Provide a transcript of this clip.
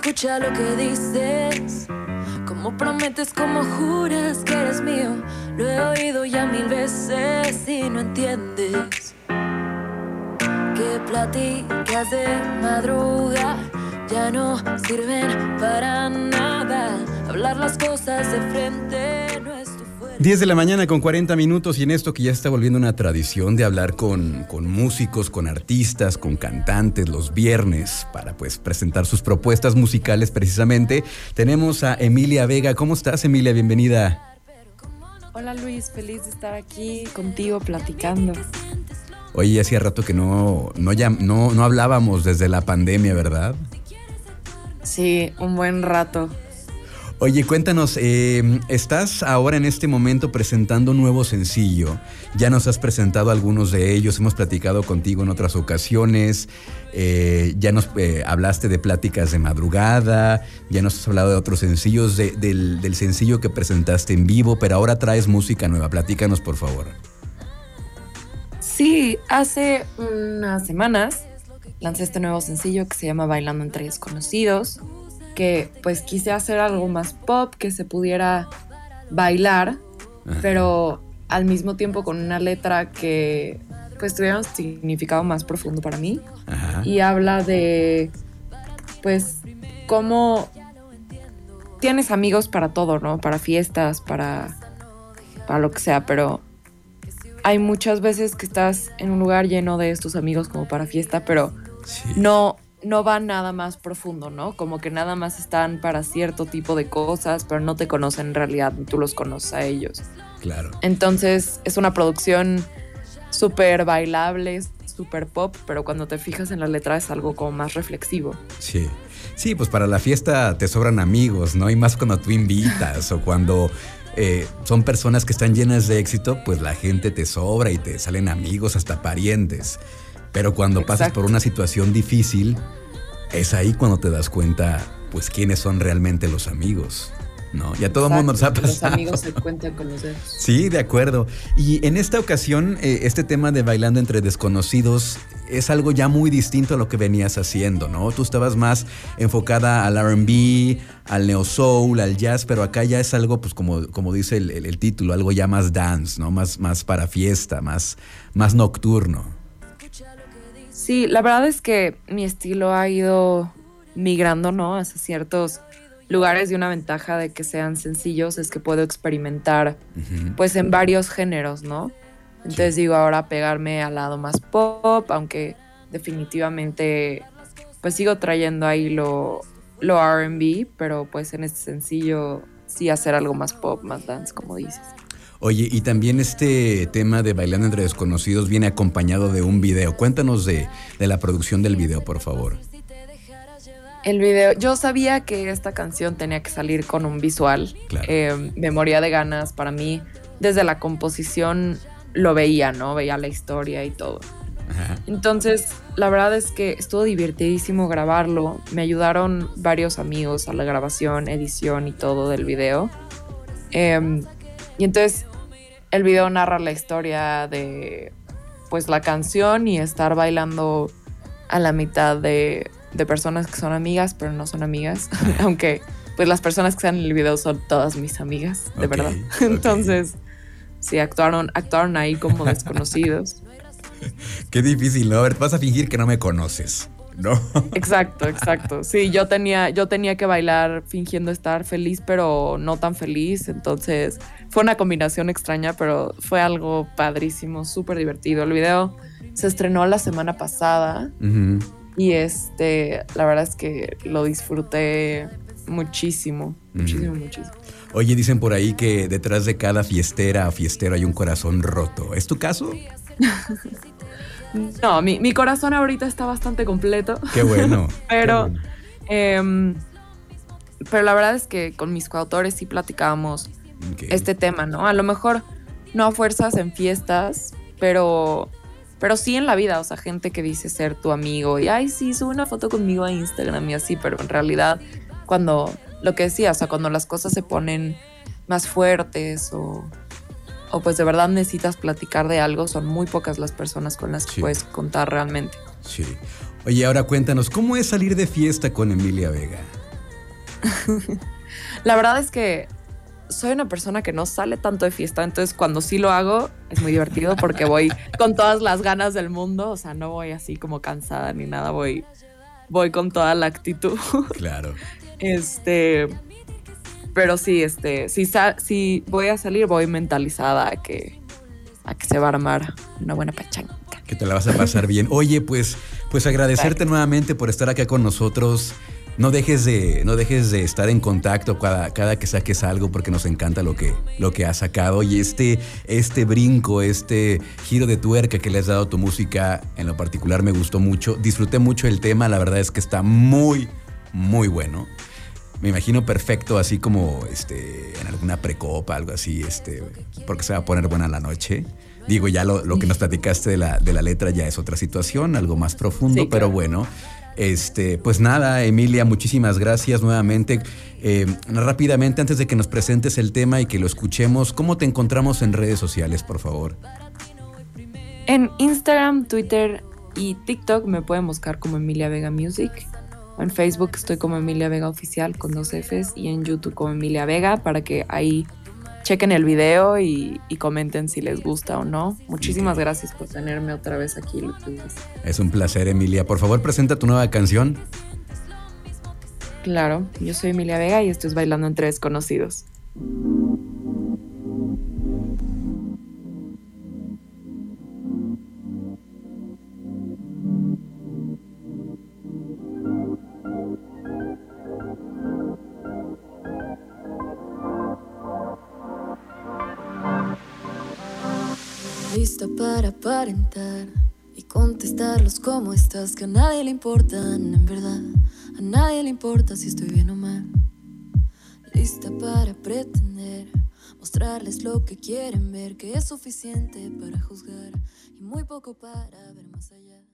escucha lo que dices. Como prometes, como juras que eres mío. Lo he oído ya mil veces y no entiendes. Que platicas de madruga ya no sirven para nada. Hablar las cosas de frente 10 de la mañana con 40 minutos y en esto que ya está volviendo una tradición de hablar con, con músicos, con artistas, con cantantes los viernes para pues presentar sus propuestas musicales precisamente. Tenemos a Emilia Vega. ¿Cómo estás Emilia? Bienvenida. Hola Luis, feliz de estar aquí contigo platicando. Oye, hacía rato que no, no, ya, no, no hablábamos desde la pandemia, ¿verdad? Sí, un buen rato. Oye, cuéntanos, eh, estás ahora en este momento presentando un nuevo sencillo. Ya nos has presentado algunos de ellos, hemos platicado contigo en otras ocasiones. eh, ya nos eh, hablaste de pláticas de madrugada, ya nos has hablado de otros sencillos, de- del, del sencillo que presentaste en vivo, pero ahora traes música nueva. Platícanos, por favor. Sí, hace unas semanas lancé este nuevo sencillo que se llama Bailando entre desconocidos, que pues quise hacer algo más pop, que se pudiera bailar, Ajá. pero al mismo tiempo con una letra que pues tuviera un significado más profundo para mí. Ajá. y habla de pues cómo tienes amigos para todo, ¿no? Para fiestas, para para lo que sea, pero hay muchas veces que estás en un lugar lleno de estos amigos como para fiesta, pero Sí. no no va nada más profundo, ¿no? Como que nada más están para cierto tipo de cosas, pero no te conocen en realidad, ni tú los conoces a ellos. Claro. Entonces es una producción súper bailable, súper pop, pero cuando te fijas en la letra es algo como más reflexivo. Sí. Sí, pues para la fiesta te sobran amigos, ¿no? Y más cuando tú invitas o cuando eh, son personas que están llenas de éxito, pues la gente te sobra y te salen amigos, hasta parientes. Pero cuando pasas por una situación difícil, es ahí cuando te das cuenta, pues quiénes son realmente los amigos, ¿no? Y a todo mundo nos ha pasado. Los amigos se cuentan con los dedos. Sí, de acuerdo. Y en esta ocasión, eh, este tema de bailando entre desconocidos es algo ya muy distinto a lo que venías haciendo, ¿no? Tú estabas más enfocada al RB, al neo soul, al jazz, pero acá ya es algo, pues como, como dice el, el- el título, algo ya más dance, ¿no? Más, más para fiesta, más, más nocturno. Sí, la verdad es que mi estilo ha ido migrando, ¿no? Hacia ciertos lugares y una ventaja de que sean sencillos es que puedo experimentar pues en varios géneros, ¿no? Entonces digo ahora pegarme al lado más pop, aunque definitivamente pues sigo trayendo ahí lo, lo RB, pero pues en este sencillo sí hacer algo más pop, más dance, como dices. Oye, y también este tema de bailando entre desconocidos viene acompañado de un video. Cuéntanos de, de la producción del video, por favor. El video, yo sabía que esta canción tenía que salir con un visual. Claro. Eh, me moría de ganas para mí. Desde la composición lo veía, ¿no? Veía la historia y todo. Ajá. Entonces, la verdad es que estuvo divertidísimo grabarlo. Me ayudaron varios amigos a la grabación, edición y todo del video. Em, y entonces, el video narra la historia de, pues, la canción y estar bailando a la mitad de, de personas que son amigas, pero no son amigas. Aunque, pues, las personas que están en el video son todas mis amigas, de verdad. Entonces, sí, actuaron, actuaron ahí como desconocidos. Qué difícil, ¿no? A ver, vas a fingir que no me conoces, ¿no? Exacto, exacto. Sí, yo tenía, yo tenía que bailar fingiendo estar feliz, pero no tan feliz. Entonces fue una combinación extraña, pero fue algo padrísimo, súper divertido. El video se estrenó la semana pasada y este, la verdad es que lo disfruté muchísimo, muchísimo, muchísimo. Oye, dicen por ahí que detrás de cada fiestera o fiestero hay un corazón roto. ¿Es tu caso? No, mi, mi corazón ahorita está bastante completo. Qué bueno. Pero- qué bueno. Em, pero la verdad es que con mis coautores sí platicábamos este tema, ¿no? A lo mejor no a fuerzas en fiestas, pero, pero sí en la vida, o sea, gente que dice ser tu amigo y, ay, sí, sube una foto conmigo a Instagram y así, pero en realidad cuando, lo que decía, o sea, cuando las cosas se ponen más fuertes o, o pues de verdad necesitas platicar de algo, son muy pocas las personas con las que Sí. puedes contar realmente. Sí. Oye, ahora cuéntanos, ¿cómo es salir de fiesta con Emilia Vega? la verdad es que soy una persona que no sale tanto de fiesta, entonces cuando sí lo hago es muy divertido porque voy con todas las ganas del mundo, o sea, no voy así como cansada ni nada, voy, voy con toda la actitud. Claro. Este, pero sí, este, si, si voy a salir, voy mentalizada a que, a que se va a armar una buena pachanga. Que te la vas a pasar bien. Oye, pues, pues agradecerte nuevamente por estar acá con nosotros no dejes de, no dejes de estar en contacto cada, cada que saques algo porque nos encanta lo que, lo que has sacado. Y este, este brinco, este giro de tuerca que le has dado a tu música, en lo particular me gustó mucho. Disfruté mucho el tema, la verdad es que está muy, muy bueno. Me imagino perfecto, así como este, en alguna precopa, algo así, este, porque se va a poner buena la noche. Digo, ya lo, que nos platicaste de la, de la letra ya es otra situación, algo más profundo, pero bueno. Este, pues nada, Emilia, muchísimas gracias nuevamente. Eh, rápidamente, antes de que nos presentes el tema y que lo escuchemos, ¿cómo te encontramos en redes sociales, por favor? En Instagram, Twitter y TikTok me pueden buscar como Emilia Vega Music. En Facebook estoy como Emilia Vega Oficial con dos Fs y en YouTube como Emilia Vega para que ahí chequen el video y, comenten si les gusta o no. Muchísimas gracias por tenerme otra vez aquí, Es un placer, Emilia. Por favor, presenta tu nueva canción. Claro, yo soy Emilia Vega y esto es Bailando entre Desconocidos. Lista para aparentar y contestarlos como estás, que a nadie le importan, en verdad. A nadie le importa si estoy bien o mal. Lista para pretender, mostrarles lo que quieren ver, que es suficiente para juzgar y muy poco para ver más allá.